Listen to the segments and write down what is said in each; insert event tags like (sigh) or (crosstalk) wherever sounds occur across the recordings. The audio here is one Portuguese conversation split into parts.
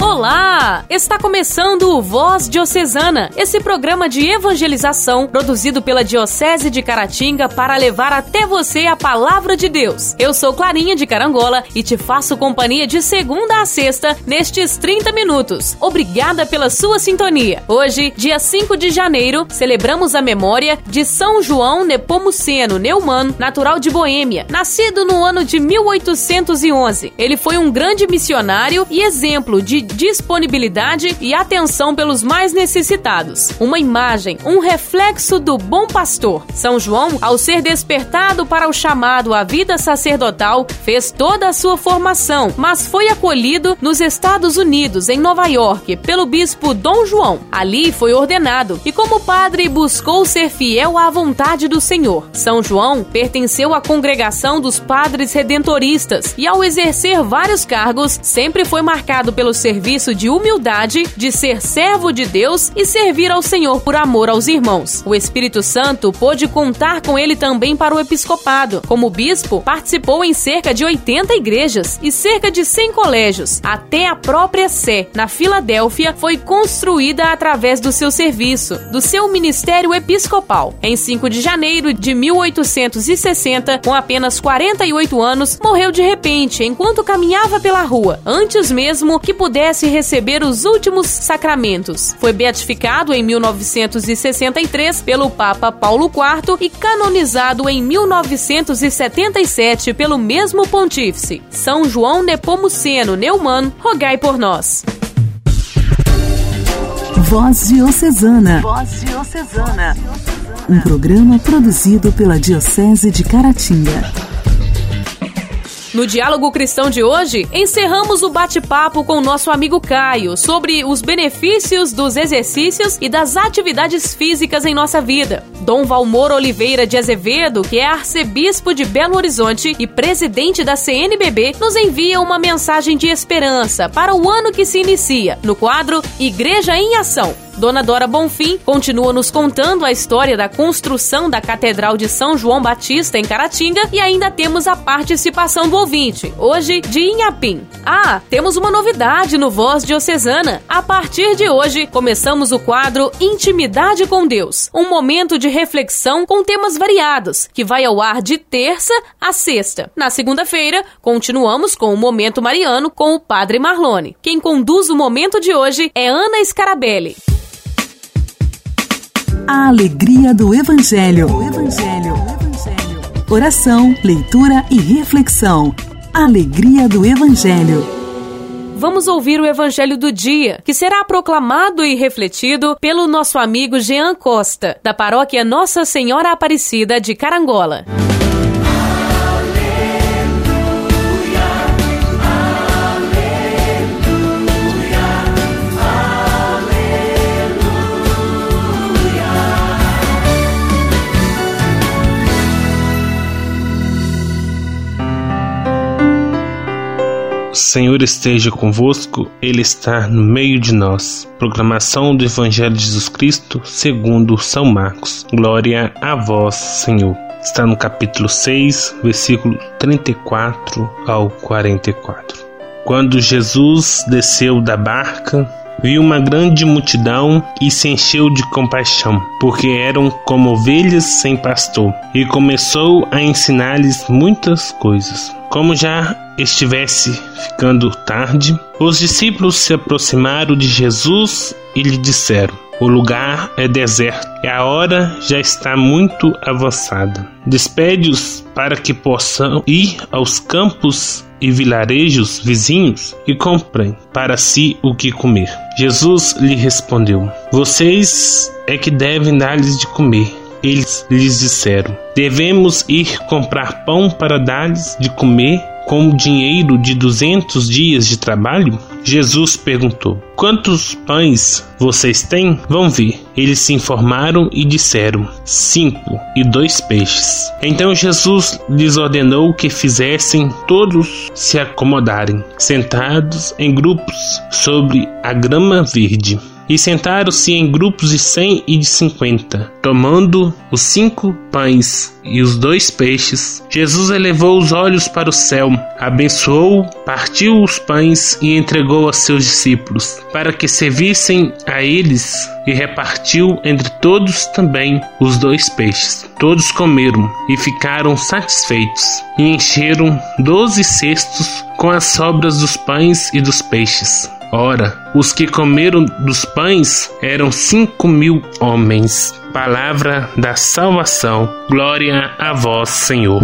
Olá! Está começando o Voz Diocesana, esse programa de evangelização produzido pela Diocese de Caratinga para levar até você a palavra de Deus. Eu sou Clarinha de Carangola e te faço companhia de segunda a sexta nestes 30 minutos. Obrigada pela sua sintonia. Hoje, dia 5 de janeiro, celebramos a memória de São João Nepomuceno Neumann, natural de Boêmia, nascido no ano de 1811. Ele foi um grande missionário e exemplo de disponibilidade e atenção pelos mais necessitados. Uma imagem, um reflexo do bom pastor. São João, ao ser despertado para o chamado à vida sacerdotal, fez toda a sua formação, mas foi acolhido nos Estados Unidos, em Nova York, pelo bispo Dom João. Ali foi ordenado e, como padre, buscou ser fiel à vontade do Senhor. São João pertenceu à congregação dos padres redentoristas e, ao exercer vários cargos, sempre foi marcado pelo serviço serviço de humildade, de ser servo de Deus e servir ao Senhor por amor aos irmãos. O Espírito Santo pôde contar com ele também para o episcopado. Como bispo, participou em cerca de 80 igrejas e cerca de 100 colégios. Até a própria Sé, na Filadélfia, foi construída através do seu serviço, do seu ministério episcopal. Em 5 de janeiro de 1860, com apenas 48 anos, morreu de repente enquanto caminhava pela rua, antes mesmo que pudesse pudesse receber os últimos sacramentos. Foi beatificado em 1963 pelo Papa Paulo IV e canonizado em 1977 pelo mesmo pontífice. São João Nepomuceno Neumann, rogai por nós. Voz Diocesana. Voz Diocesana. Um programa produzido pela Diocese de Caratinga. No Diálogo Cristão de hoje, encerramos o bate-papo com o nosso amigo Caio sobre os benefícios dos exercícios e das atividades físicas em nossa vida. Dom Valmor Oliveira de Azevedo, que é arcebispo de Belo Horizonte e presidente da CNBB, nos envia uma mensagem de esperança para o ano que se inicia, no quadro Igreja em Ação. Dona Dora Bonfim continua nos contando a história da construção da Catedral de São João Batista em Caratinga e ainda temos a participação do ouvinte, hoje de Inhapim. Ah, temos uma novidade no Voz Diocesana. A partir de hoje, começamos o quadro Intimidade com Deus, um momento de reflexão com temas variados, que vai ao ar de terça a sexta. Na segunda-feira, continuamos com o Momento Mariano com o Padre Marlone. Quem conduz o momento de hoje é Ana Scarabelli. A alegria do Evangelho. Evangelho. Oração, leitura e reflexão. Alegria do Evangelho. Vamos ouvir o Evangelho do dia, que será proclamado e refletido pelo nosso amigo Jean Costa, da paróquia Nossa Senhora Aparecida de Carangola. Senhor esteja convosco, Ele está no meio de nós. Proclamação do Evangelho de Jesus Cristo segundo São Marcos. Glória a vós, Senhor. Está no capítulo 6, versículo 34 ao 44. Quando Jesus desceu da barca, viu uma grande multidão e se encheu de compaixão, porque eram como ovelhas sem pastor, e começou a ensinar-lhes muitas coisas. Como já estivesse ficando tarde, os discípulos se aproximaram de Jesus e lhe disseram: O lugar é deserto e a hora já está muito avançada. Despede-os para que possam ir aos campos e vilarejos vizinhos e comprem para si o que comer. Jesus lhe respondeu: Vocês é que devem dar-lhes de comer. Eles lhes disseram: Devemos ir comprar pão para dar-lhes de comer com dinheiro de duzentos dias de trabalho? Jesus perguntou: Quantos pães vocês têm? Vão ver. Eles se informaram e disseram: Cinco e dois peixes. Então Jesus lhes ordenou que fizessem todos se acomodarem, sentados em grupos sobre a grama verde. E sentaram-se em grupos de cem e de cinquenta. Tomando os cinco pães e os dois peixes, Jesus elevou os olhos para o céu, abençoou, partiu os pães e entregou a seus discípulos, para que servissem a eles, e repartiu entre todos também os dois peixes. Todos comeram e ficaram satisfeitos, e encheram doze cestos com as sobras dos pães e dos peixes. Ora, os que comeram dos pães eram cinco mil homens. Palavra da salvação. Glória a vós, Senhor.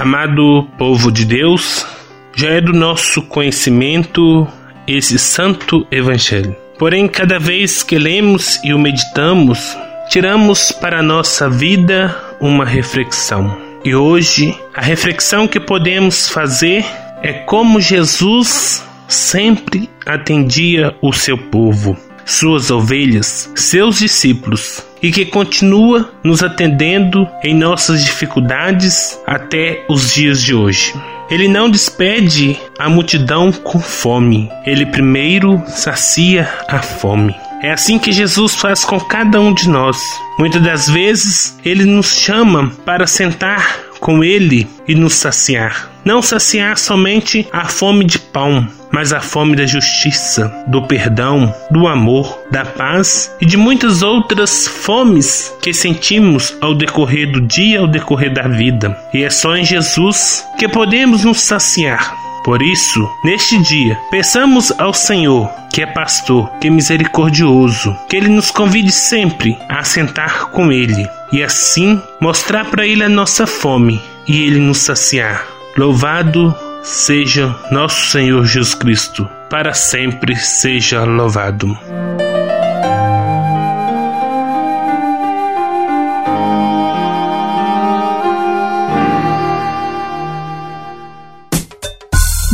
Amado povo de Deus, já é do nosso conhecimento esse santo evangelho. Porém, cada vez que lemos e o meditamos, tiramos para a nossa vida uma reflexão. E hoje, a reflexão que podemos fazer é como Jesus sempre atendia o seu povo, suas ovelhas, seus discípulos, e que continua nos atendendo em nossas dificuldades até os dias de hoje. Ele não despede a multidão com fome, ele primeiro sacia a fome. É assim que Jesus faz com cada um de nós. Muitas das vezes ele nos chama para sentar com ele e nos saciar. Não saciar somente a fome de pão, mas a fome da justiça, do perdão, do amor, da paz e de muitas outras fomes que sentimos ao decorrer do dia, ao decorrer da vida. E é só em Jesus que podemos nos saciar. Por isso, neste dia, peçamos ao Senhor, que é pastor, que é misericordioso, que ele nos convide sempre a sentar com ele e assim mostrar para ele a nossa fome e ele nos saciar. Louvado seja nosso Senhor Jesus Cristo, para sempre seja louvado.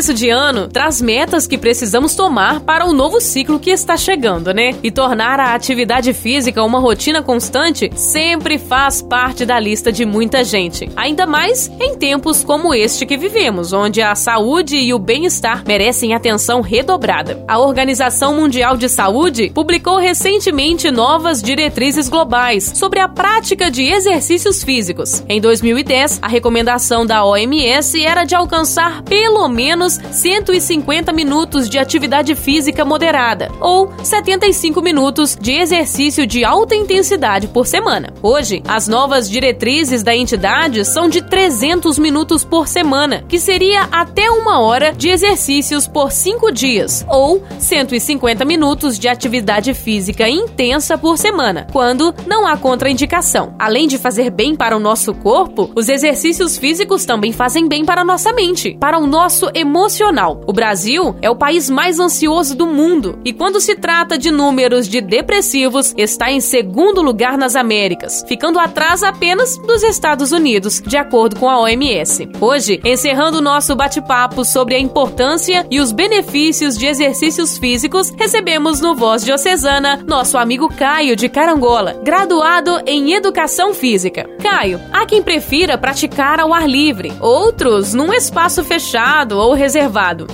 começo de ano traz metas que precisamos tomar para o novo ciclo que está chegando, né? E tornar a atividade física uma rotina constante sempre faz parte da lista de muita gente. Ainda mais em tempos como este que vivemos, onde a saúde e o bem-estar merecem atenção redobrada. A Organização Mundial de Saúde publicou recentemente novas diretrizes globais sobre a prática de exercícios físicos. Em 2010, a recomendação da OMS era de alcançar pelo menos menos 150 minutos de atividade física moderada ou 75 minutos de exercício de alta intensidade por semana. Hoje, as novas diretrizes da entidade são de 300 minutos por semana, que seria até uma hora de exercícios por cinco dias, ou 150 minutos de atividade física intensa por semana, quando não há contraindicação. Além de fazer bem para o nosso corpo, os exercícios físicos também fazem bem para a nossa mente, para o nosso emocional emocional. O Brasil é o país mais ansioso do mundo e, quando se trata de números de depressivos, está em segundo lugar nas Américas, ficando atrás apenas dos Estados Unidos, de acordo com a OMS. Hoje, encerrando o nosso bate-papo sobre a importância e os benefícios de exercícios físicos, recebemos no Voz Diocesana nosso amigo Caio de Carangola, graduado em Educação Física. Caio, há quem prefira praticar ao ar livre, outros num espaço fechado ou.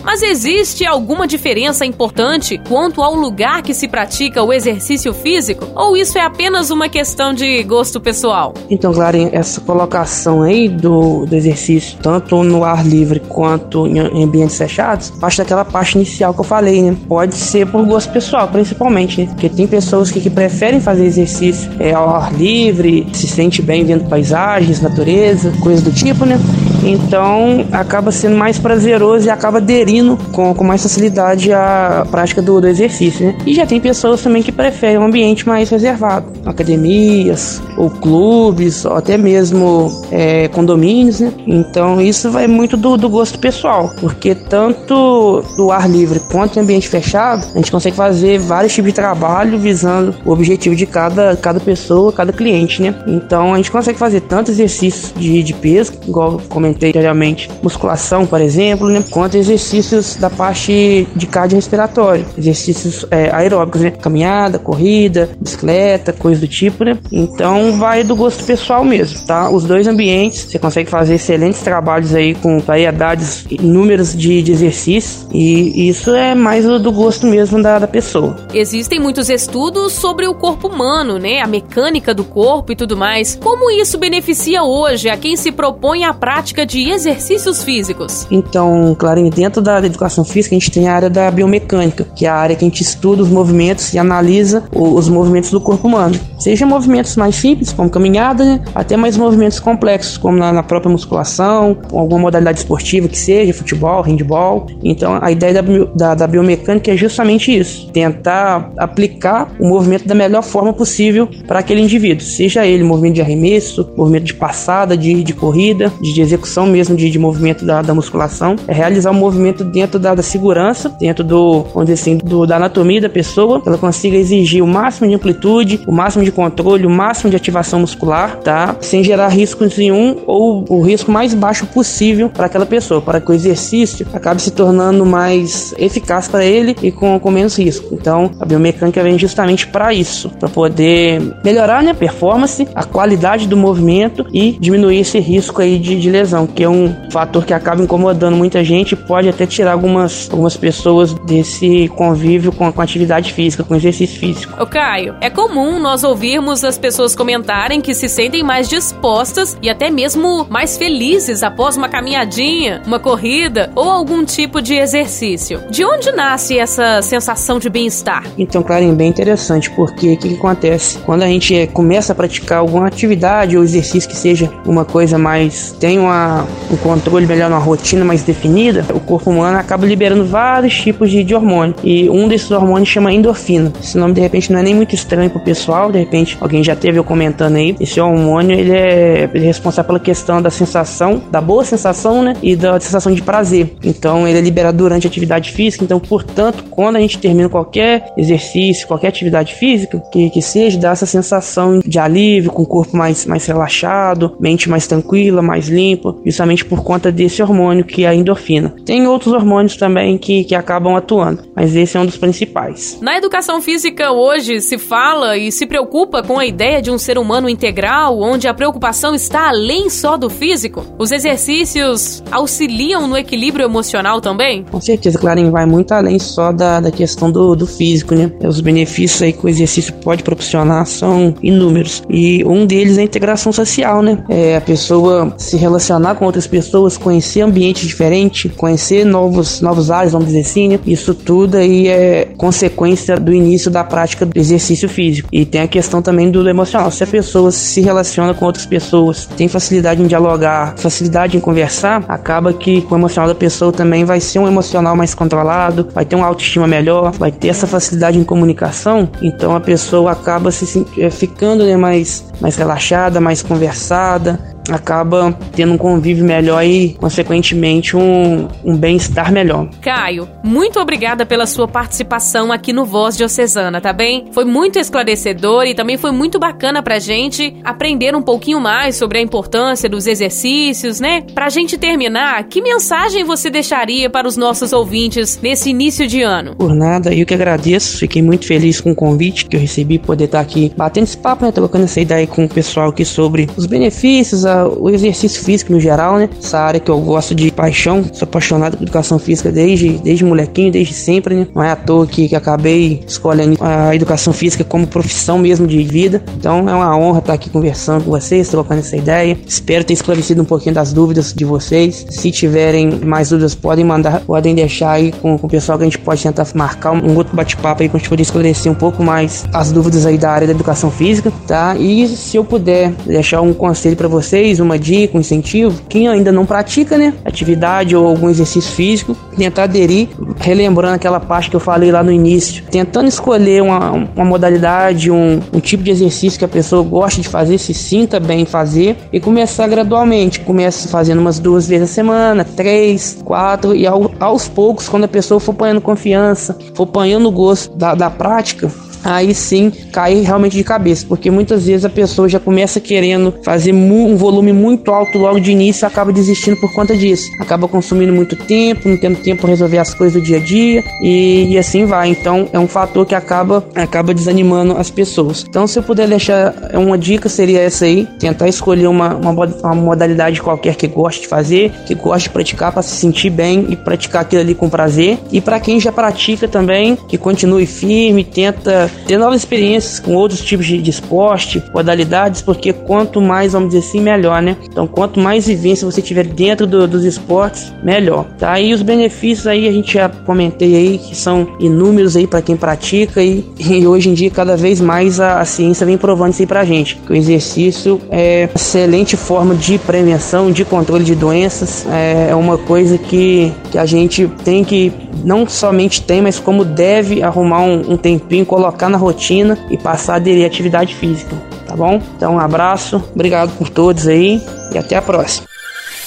Mas existe alguma diferença importante quanto ao lugar que se pratica o exercício físico? Ou isso é apenas uma questão de gosto pessoal? Então, claro, essa colocação aí do, do exercício, tanto no ar livre quanto em ambientes fechados, parte daquela parte inicial que eu falei, né? Pode ser por gosto pessoal, principalmente, né? Porque tem pessoas que, que preferem fazer exercício é, ao ar livre, se sente bem vendo paisagens, natureza, coisas do tipo, né? Então acaba sendo mais prazeroso e acaba aderindo com, com mais facilidade à prática do, do exercício. Né? E já tem pessoas também que preferem um ambiente mais reservado, academias, ou clubes, ou até mesmo é, condomínios. Né? Então isso vai muito do, do gosto pessoal, porque tanto do ar livre quanto em ambiente fechado, a gente consegue fazer vários tipos de trabalho visando o objetivo de cada, cada pessoa, cada cliente. Né? Então a gente consegue fazer tanto exercício de, de peso, igual comentei anteriormente, musculação, por exemplo, né? quanto exercícios da parte de cardiorrespiratório, exercícios é, aeróbicos, né? caminhada, corrida, bicicleta, coisa do tipo, né? Então vai do gosto pessoal mesmo, tá? Os dois ambientes, você consegue fazer excelentes trabalhos aí com variedades, números de, de exercícios e isso é mais do gosto mesmo da, da pessoa. Existem muitos estudos sobre o corpo humano, né? A mecânica do corpo e tudo mais. Como isso beneficia hoje a quem se propõe a prática de exercícios físicos? Então, claro, dentro da educação física a gente tem a área da biomecânica, que é a área que a gente estuda os movimentos e analisa os movimentos do corpo humano. Seja movimentos mais simples, como caminhada, né? até mais movimentos complexos, como na, na própria musculação, alguma modalidade esportiva que seja, futebol, handball. Então, a ideia da, da, da biomecânica é justamente isso: tentar aplicar o movimento da melhor forma possível para aquele indivíduo, seja ele movimento de arremesso, movimento de passada, de, de corrida, de execução mesmo de, de movimento da, da, musculação, é realizar o um movimento dentro da, da, segurança, dentro do, vamos dizer assim, do, da anatomia da pessoa, ela consiga exigir o máximo de amplitude, o máximo de controle, o máximo de ativação muscular, tá? Sem gerar riscos nenhum ou o risco mais baixo possível para aquela pessoa, para que o exercício acabe se tornando mais eficaz para ele e com, com menos risco. Então, a biomecânica vem justamente para isso, para poder melhorar né, a performance, a qualidade do movimento e diminuir esse risco aí de, de lesão, que é um fator que acaba incomodando muita gente e pode até tirar algumas, algumas pessoas desse convívio com, com atividade física, com exercício físico. Ô Caio, é comum nós ouvirmos as pessoas comentarem que se sentem mais dispostas e até mesmo mais felizes após uma caminhadinha, uma corrida ou algum tipo de exercício. De onde nasce essa sensação de bem-estar? Então, Clarinho, bem interessante, porque o que, que, acontece? Quando a gente começa a praticar alguma atividade ou exercício que seja uma coisa mais. tem uma, um controle melhor, uma rotina mais definida, o corpo humano acaba liberando vários tipos de, de hormônio. E um desses hormônios chama endorfina. Esse nome de repente não é nem muito estranho pro pessoal, de repente alguém já teve eu comentando aí. Esse hormônio ele é, ele é responsável pela questão da sensação, da boa sensação, né? E da sensação de prazer. Então ele é liberado durante a atividade física. Então, portanto, quando a gente termina qualquer exercício, qualquer atividade física, que, que seja, dá essa sensação de alívio, com o corpo mais, mais relaxado, mente mais tranquila, mais limpa, justamente por conta desse hormônio que é a endorfina. Tem outros hormônios também que, que acabam atuando, mas esse é um dos principais. Na educação física hoje se fala e se preocupa com a ideia de um ser humano integral, onde a preocupação está além só do físico. Os exercícios auxiliam no equilíbrio emocional também? Com certeza, Clarinho, vai muito além só da, da questão do, do físico, né? Os benefícios aí que o exercício pode proporcionar são inúmeros. E um deles é a integração social, né? É a pessoa se relacionar com outras pessoas, conhecer ambientes diferentes, conhecer novos, novos áreas, vamos dizer assim, né? Isso tudo aí é consequência do início da prática do exercício físico. E tem a questão também do emocional. Se a pessoa se relaciona com outras pessoas, tem facilidade em dialogar, facilidade em conversar, acaba que o emocional da pessoa também vai ser um emocional mais controlado, vai ter uma autoestima melhor, vai ter essa facilidade em comunicação. Então a pessoa acaba se eh, ficando né, mais, mais relaxada, mais conversada, acaba tendo um convívio melhor e, consequentemente, um, um bem-estar melhor. Caio, muito obrigada pela sua participação aqui no Voz Diocesana, tá bem? Foi muito esclarecedor e também foi muito bacana pra gente aprender um pouquinho mais sobre a importância dos exercícios, né? Pra gente terminar, que mensagem você deixaria para os nossos ouvintes nesse início de ano? Por nada, eu que agradeço, fiquei muito feliz com o convite que eu recebi, poder estar aqui batendo esse papo, né? Trocando essa ideia com o pessoal aqui sobre os benefícios, a o exercício físico no geral, né? Essa área que eu gosto de paixão, sou apaixonado por educação física desde, desde molequinho, desde sempre, né? Não é à toa que, que acabei escolhendo a educação física como profissão mesmo de vida. Então é uma honra estar aqui conversando com vocês, trocando essa ideia. Espero ter esclarecido um pouquinho das dúvidas de vocês. Se tiverem mais dúvidas, podem mandar, podem deixar aí com, com o pessoal que a gente pode tentar marcar um, outro bate-papo aí pra gente poder esclarecer um pouco mais as dúvidas aí da área da educação física, tá? E se eu puder deixar um conselho para vocês, uma dica, um incentivo, quem ainda não pratica, né, atividade ou algum exercício físico, tentar aderir, relembrando aquela parte que eu falei lá no início, tentando escolher uma, uma modalidade, um, um tipo de exercício que a pessoa gosta de fazer, se sinta bem em fazer e começar gradualmente, começa fazendo umas duas vezes a semana, três, quatro e ao, aos poucos, quando a pessoa for apanhando confiança, for apanhando o gosto da, da prática, aí sim cair realmente de cabeça, porque muitas vezes a pessoa já começa querendo fazer um volume muito alto logo de início e acaba desistindo por conta disso. Acaba consumindo muito tempo, não tendo tempo para resolver as coisas do dia a dia e, e, assim vai. Então é um fator que acaba acaba desanimando as pessoas. Então se eu puder deixar uma dica seria essa aí, tentar escolher uma, uma, uma modalidade qualquer que goste de fazer, que goste de praticar para se sentir bem e praticar aquilo ali com prazer. E para quem já pratica também, que continue firme, tenta ter novas experiências com outros tipos de, esporte, modalidades, porque quanto mais, vamos dizer assim, melhor, né? Então, quanto mais vivência você tiver dentro do, dos esportes, melhor, tá? E os benefícios aí a gente já comentei aí que são inúmeros aí para quem pratica e, (laughs) e, hoje em dia cada vez mais a, a, ciência vem provando isso aí pra gente, que o exercício é excelente forma de prevenção, de controle de doenças, é, é uma coisa que, que a gente tem que não somente tem, mas como deve arrumar um, um tempinho, colocar na rotina e passar a aderir à atividade física, tá bom? Então um abraço, obrigado por todos aí e até a próxima.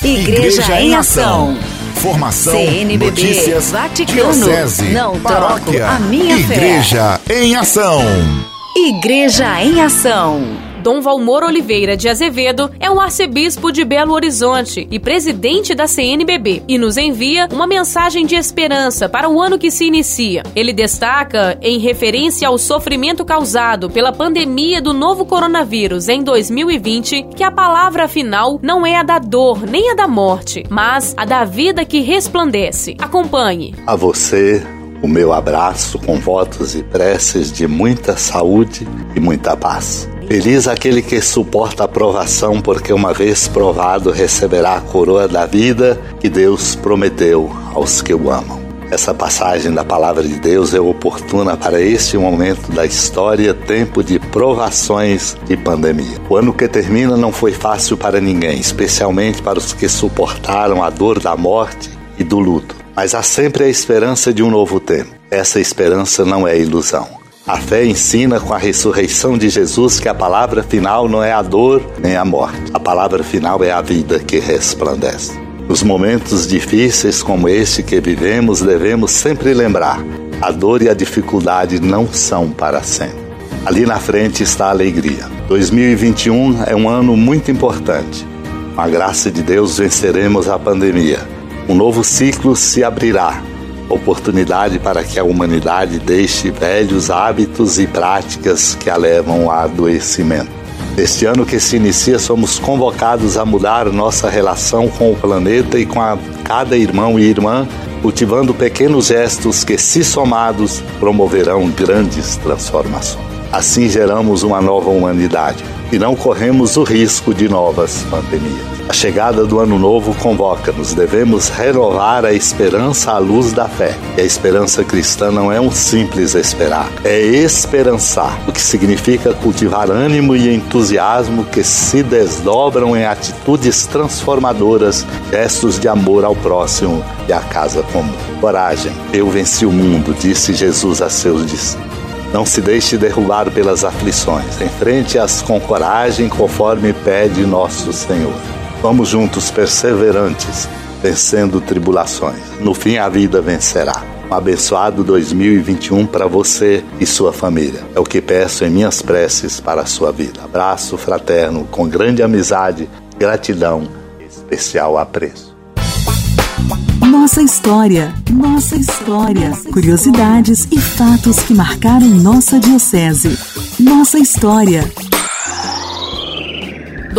Igreja, Igreja em Ação. Formação, CNBB, notícias, Vaticano, diocese, não paróquia, troco a minha Igreja fé. em Ação. Igreja em Ação. Dom Valmor Oliveira de Azevedo é o arcebispo de Belo Horizonte e presidente da CNBB e nos envia uma mensagem de esperança para o ano que se inicia. Ele destaca, em referência ao sofrimento causado pela pandemia do novo coronavírus em 2020, que a palavra final não é a da dor nem a da morte, mas a da vida que resplandece. Acompanhe. A você o meu abraço com votos e preces de muita saúde e muita paz. Feliz aquele que suporta a provação, porque uma vez provado receberá a coroa da vida que Deus prometeu aos que o amam. Essa passagem da palavra de Deus é oportuna para este momento da história, tempo de provações e pandemia. O ano que termina não foi fácil para ninguém, especialmente para os que suportaram a dor da morte e do luto. Mas há sempre a esperança de um novo tempo. Essa esperança não é ilusão. A fé ensina com a ressurreição de Jesus que a palavra final não é a dor nem a morte. A palavra final é a vida que resplandece. Nos momentos difíceis como este que vivemos, devemos sempre lembrar: a dor e a dificuldade não são para sempre. Ali na frente está a alegria. 2021 é um ano muito importante. Com a graça de Deus venceremos a pandemia. Um novo ciclo se abrirá oportunidade para que a humanidade deixe velhos hábitos e práticas que a levam ao adoecimento. Neste ano que se inicia, somos convocados a mudar nossa relação com o planeta e com a, cada irmão e irmã, cultivando pequenos gestos que, se somados, promoverão grandes transformações. Assim geramos uma nova humanidade e não corremos o risco de novas pandemias. A chegada do ano novo convoca-nos. Devemos renovar a esperança à luz da fé. E a esperança cristã não é um simples esperar, é esperançar, o que significa cultivar ânimo e entusiasmo que se desdobram em atitudes transformadoras, gestos de amor ao próximo e à casa comum. Coragem, eu venci o mundo, disse Jesus a seus discípulos. Não se deixe derrubar pelas aflições. Enfrente-as com coragem, conforme pede nosso Senhor. Vamos juntos perseverantes, vencendo tribulações. No fim, a vida vencerá. Um abençoado 2021 para você e sua família. É o que peço em minhas preces para a sua vida. Abraço fraterno, com grande amizade, gratidão especial apreço. Nossa história, nossa história. Curiosidades e fatos que marcaram nossa diocese. Nossa história.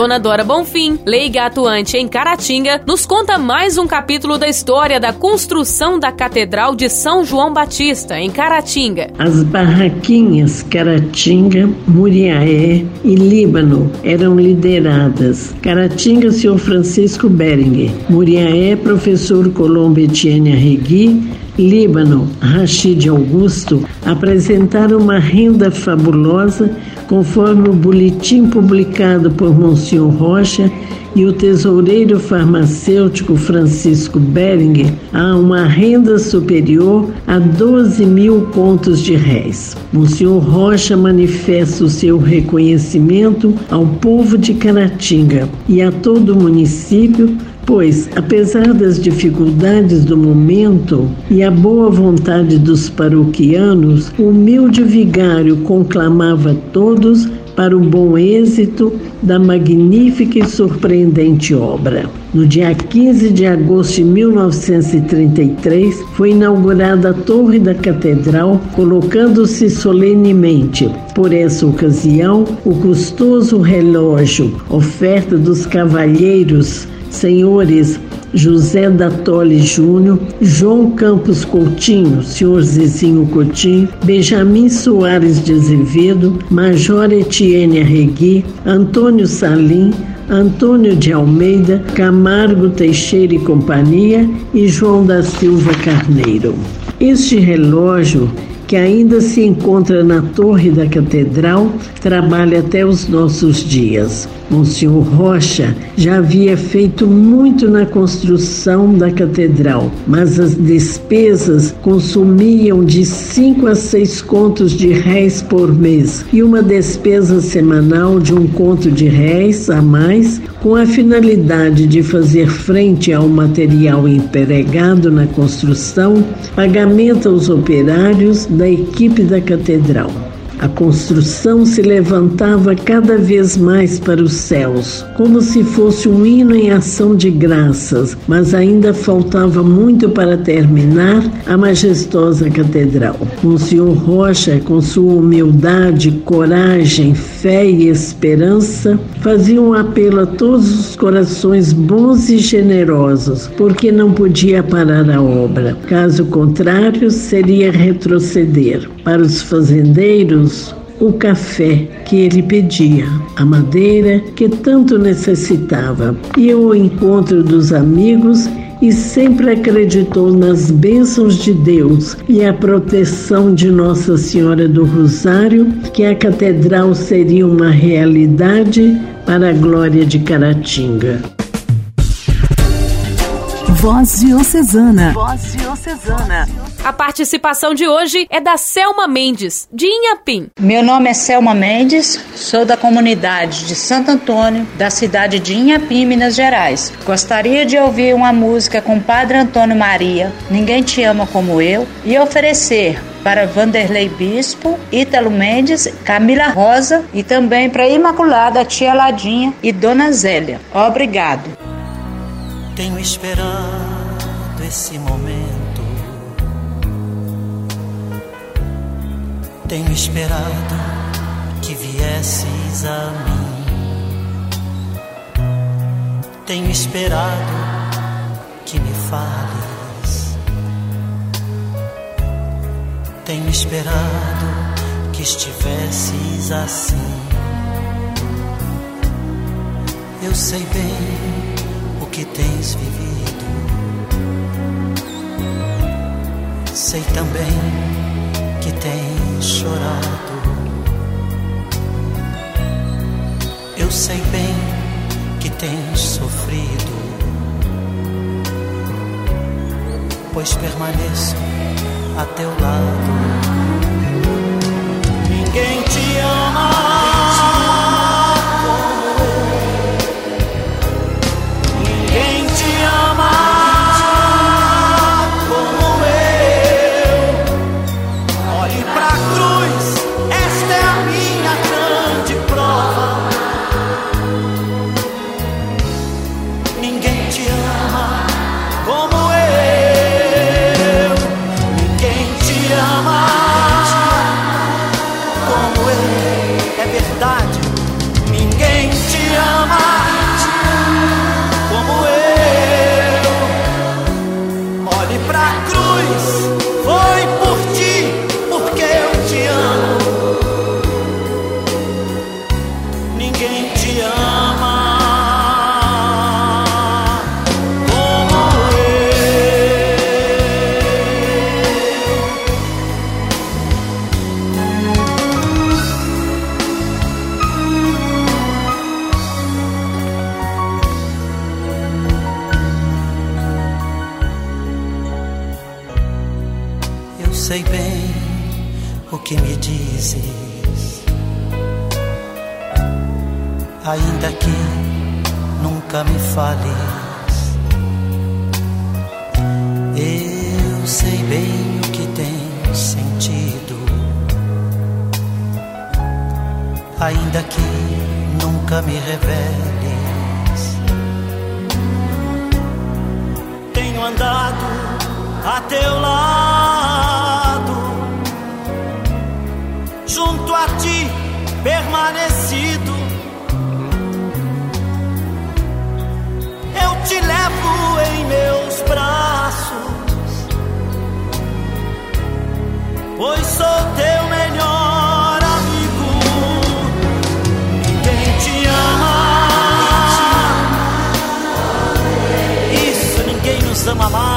Dona Dora Bonfim, leiga atuante em Caratinga, nos conta mais um capítulo da história da construção da Catedral de São João Batista, em Caratinga. As barraquinhas Caratinga, Muriaé e Líbano eram lideradas. Caratinga, Sr. Francisco Beringer. Muriaé, professor Colombo Etienne Arregui Líbano, Rachid Augusto, apresentaram uma renda fabulosa, conforme o boletim publicado por Monsenhor Rocha e o tesoureiro farmacêutico Francisco Beringer, a uma renda superior a 12 mil contos de réis. Monsenhor Rocha manifesta o seu reconhecimento ao povo de Caratinga e a todo o município Pois, apesar das dificuldades do momento e a boa vontade dos paroquianos, o humilde vigário conclamava todos para o bom êxito da magnífica e surpreendente obra. No dia 15 de agosto de 1933, foi inaugurada a Torre da Catedral, colocando-se solenemente, por essa ocasião, o custoso relógio, oferta dos cavalheiros senhores José da Tole Júnior, João Campos Coutinho, senhor Zezinho Coutinho, Benjamin Soares de Azevedo, Major Etienne Arregui, Antônio Salim, Antônio de Almeida, Camargo Teixeira e Companhia e João da Silva Carneiro. Este relógio que ainda se encontra na torre da catedral, trabalha até os nossos dias. Monsenhor Rocha já havia feito muito na construção da catedral, mas as despesas consumiam de cinco a seis contos de réis por mês e uma despesa semanal de um conto de réis a mais, com a finalidade de fazer frente ao material empregado na construção, pagamento aos operários da equipe da catedral. A construção se levantava cada vez mais para os céus, como se fosse um hino em ação de graças, mas ainda faltava muito para terminar a majestosa catedral. Monsenhor Rocha, com sua humildade, coragem, fé e esperança, fazia um apelo a todos os corações bons e generosos, porque não podia parar a obra. Caso contrário, seria retroceder. Para os fazendeiros, o café que ele pedia, a madeira que tanto necessitava, e o encontro dos amigos e sempre acreditou nas bênçãos de Deus e a proteção de Nossa Senhora do Rosário, que a catedral seria uma realidade para a glória de Caratinga. Voz Diocesana. Voz Diocesana. A participação de hoje é da Selma Mendes, de Inhapim. Meu nome é Selma Mendes, sou da comunidade de Santo Antônio, da cidade de Inhapim, Minas Gerais. Gostaria de ouvir uma música com o Padre Antônio Maria, Ninguém Te Ama Como Eu, e oferecer para Vanderlei Bispo, Ítalo Mendes, Camila Rosa e também para Imaculada, Tia Ladinha e Dona Zélia. Obrigado. Tenho esperado esse momento. Tenho esperado que viesses a mim. Tenho esperado que me fales. Tenho esperado que estivesses assim. Eu sei bem tens vivido. Sei também que tens chorado. Eu sei bem que tens sofrido, pois permaneço a teu lado. Ninguém te ama. sei bem o que me dizes. Ainda que nunca me fales, eu sei bem o que tem sentido. Ainda que nunca me reveles, tenho andado a teu lado junto a ti permanecido. Eu te levo em meus braços pois sou teu melhor amigo. Ninguém te ama. Isso, ninguém nos ama mais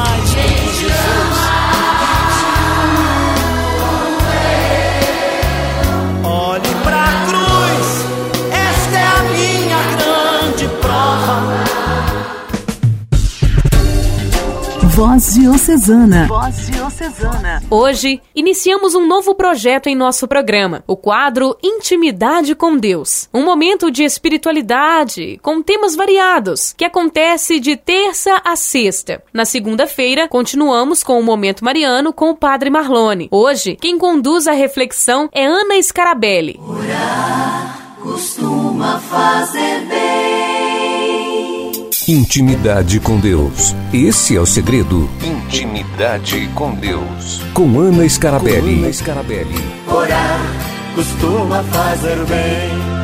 Voz Diocesana. Voz Diocesana. Hoje, iniciamos um novo projeto em nosso programa, o quadro Intimidade com Deus. Um momento de espiritualidade, com temas variados, que acontece de terça a sexta. Na segunda-feira, continuamos com o Momento Mariano com o Padre Marlone. Hoje, quem conduz a reflexão é Ana Scarabelli. Orar costuma fazer bem. Intimidade com Deus. Esse é o segredo. Intimidade com Deus. Com Ana Scarabelli. Com Ana Scarabelli. Orar costuma fazer bem.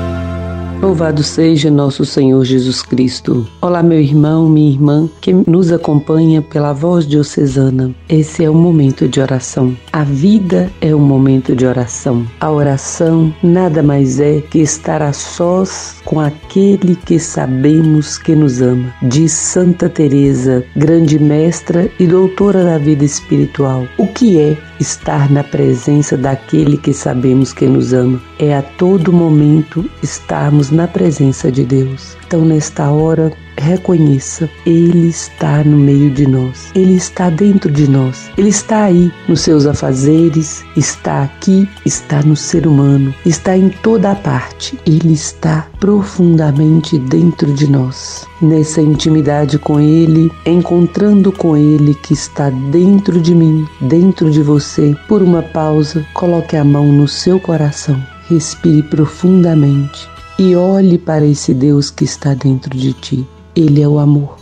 Louvado seja nosso Senhor Jesus Cristo. Olá, meu irmão, minha irmã, que nos acompanha pela voz diocesana. Esse é o momento de oração. A vida é um momento de oração. A oração nada mais é que estar a sós com aquele que sabemos que nos ama. Diz Santa Teresa, grande mestra e doutora da vida espiritual. O que é estar na presença daquele que sabemos que nos ama? É a todo momento estarmos na presença de Deus. Então, nesta hora, reconheça, Ele está no meio de nós, Ele está dentro de nós, Ele está aí nos seus afazeres, está aqui, está no ser humano, está em toda a parte, Ele está profundamente dentro de nós. Nessa intimidade com Ele, encontrando com Ele que está dentro de mim, dentro de você, por uma pausa, coloque a mão no seu coração, respire profundamente e olhe para esse Deus que está dentro de ti. Ele é o amor.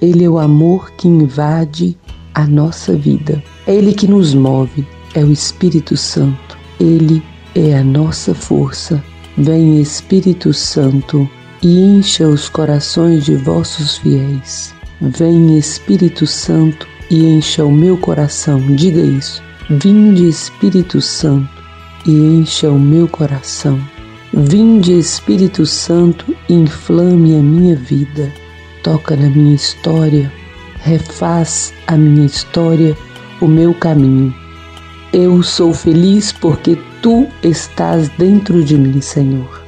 Ele é o amor que invade a nossa vida. É Ele que nos move. É o Espírito Santo. Ele é a nossa força. Vem Espírito Santo e encha os corações de vossos fiéis. Vem Espírito Santo e encha o meu coração. Diga isso. Vinde Espírito Santo e encha o meu coração. Vinde Espírito Santo e inflame a minha vida, toca na minha história, refaz a minha história, o meu caminho. Eu sou feliz porque tu estás dentro de mim, Senhor.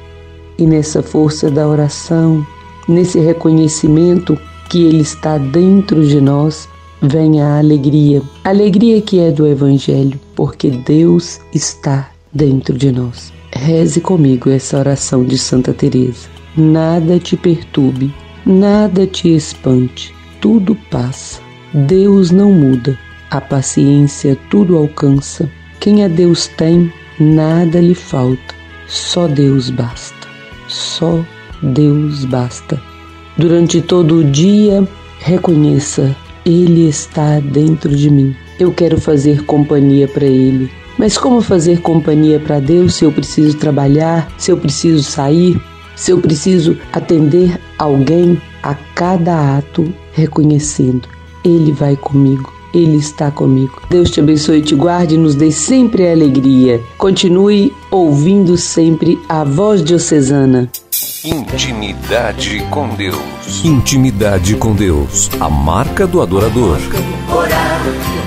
E nessa força da oração, nesse reconhecimento que Ele está dentro de nós, vem a alegria. Alegria que é do Evangelho, porque Deus está dentro de nós. Reze comigo essa oração de Santa Teresa. Nada te perturbe, nada te espante, tudo passa. Deus não muda, a paciência tudo alcança. Quem a Deus tem, nada lhe falta. Só Deus basta. Só Deus basta. Durante todo o dia, reconheça, Ele está dentro de mim. Eu quero fazer companhia para Ele. Mas como fazer companhia para Deus se eu preciso trabalhar, se eu preciso sair, se eu preciso atender alguém a cada ato, reconhecendo: Ele vai comigo. Ele está comigo. Deus te abençoe e te guarde e nos dê sempre a alegria. Continue ouvindo sempre a voz diocesana. Intimidade com Deus. Intimidade com Deus. A marca do adorador. Orar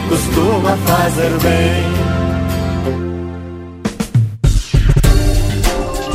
costuma fazer bem.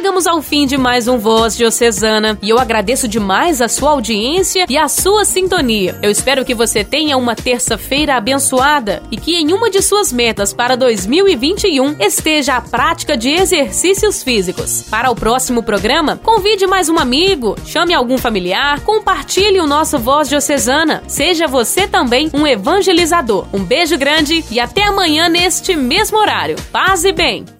Chegamos ao fim de mais um Voz Diocesana e eu agradeço demais a sua audiência e a sua sintonia. Eu espero que você tenha uma terça-feira abençoada e que em uma de suas metas para 2021 esteja a prática de exercícios físicos. Para o próximo programa, convide mais um amigo, chame algum familiar, compartilhe o nosso Voz Diocesana. Seja você também um evangelizador. Um beijo grande e até amanhã neste mesmo horário. Paz e bem!